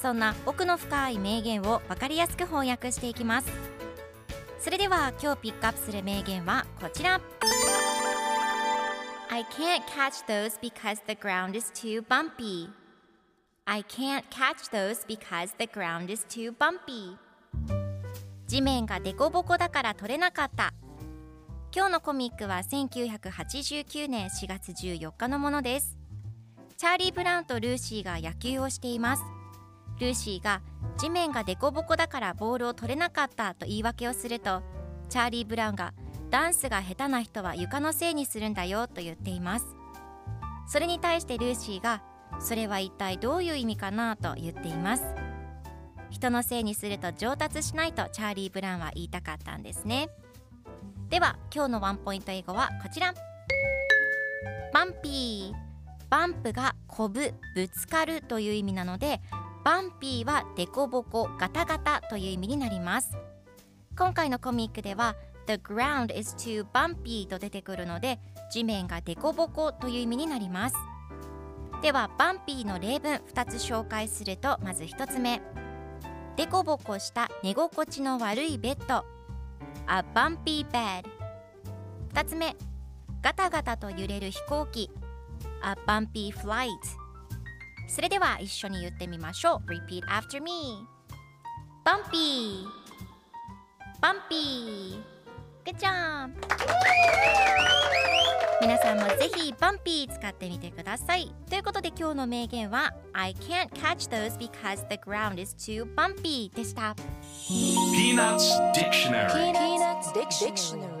そんな奥の深い名言を分かりやすく翻訳していきます。それでは今日ピックアップする名言はこちら。I can't catch those because the ground is too bumpy. I can't catch those because the ground is too bumpy. 地面がデコボコだから取れなかった。今日のコミックは1989年4月14日のものです。チャーリー・ブラウンとルーシーが野球をしています。ルーシーが地面がデコボコだからボールを取れなかったと言い訳をするとチャーリー・ブラウンがダンスが下手な人は床のせいにするんだよと言っています。それに対してルーシーがそれは一体どういう意味かな？と言っています人のせいにすると上達しないとチャーリー・ブラウンは言いたかったんですね。では今日のワンポイント英語はこちら。バンピー。バンプがこぶぶつかるという意味なのでバンピーはデコボコガタガタという意味になります。今回のコミックでは The ground is too bumpy と出てくるので地面がデコボコという意味になります。ではバンピーの例文2つ紹介するとまず1つ目。デコボコした寝心地の悪いベッド。A bumpy bed 2つ目。ガタガタと揺れる飛行機。A bumpy flight それでは一緒に言ってみましょう Repeat after me Bumpy Bumpy Good job 皆さんもぜひバンピー使ってみてくださいということで今日の名言は I can't catch those because the ground is too bumpy でした Peanuts Dictionary Peanuts Dictionary.